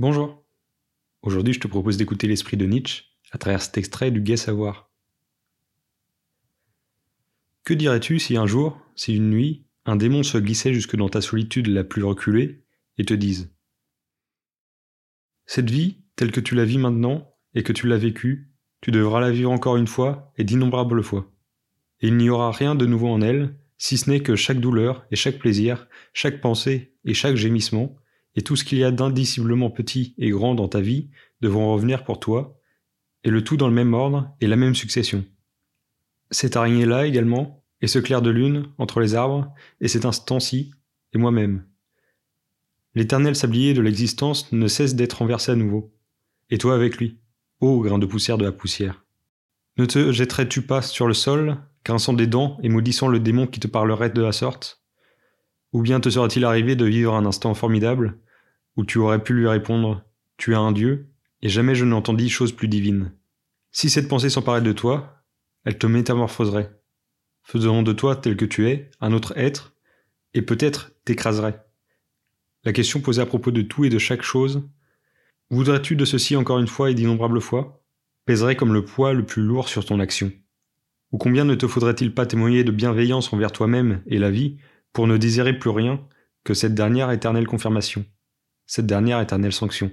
Bonjour. Aujourd'hui, je te propose d'écouter l'esprit de Nietzsche à travers cet extrait du Gai Savoir. Que dirais-tu si un jour, si une nuit, un démon se glissait jusque dans ta solitude la plus reculée et te dise Cette vie, telle que tu la vis maintenant et que tu l'as vécue, tu devras la vivre encore une fois et d'innombrables fois. Et il n'y aura rien de nouveau en elle, si ce n'est que chaque douleur et chaque plaisir, chaque pensée et chaque gémissement et tout ce qu'il y a d'indiciblement petit et grand dans ta vie devront revenir pour toi, et le tout dans le même ordre et la même succession. Cette araignée-là également, et ce clair de lune entre les arbres, et cet instant-ci, et moi-même. L'éternel sablier de l'existence ne cesse d'être renversé à nouveau, et toi avec lui, ô grain de poussière de la poussière. Ne te jetterais-tu pas sur le sol, grinçant des dents et maudissant le démon qui te parlerait de la sorte? Ou bien te serait-il arrivé de vivre un instant formidable, où tu aurais pu lui répondre Tu es un Dieu, et jamais je n'entendis chose plus divine. Si cette pensée s'emparait de toi, elle te métamorphoserait, faisant de toi tel que tu es un autre être, et peut-être t'écraserait. La question posée à propos de tout et de chaque chose Voudrais-tu de ceci encore une fois et d'innombrables fois? pèserait comme le poids le plus lourd sur ton action. Ou combien ne te faudrait-il pas témoigner de bienveillance envers toi-même et la vie pour ne désirer plus rien que cette dernière éternelle confirmation? Cette dernière éternelle sanction.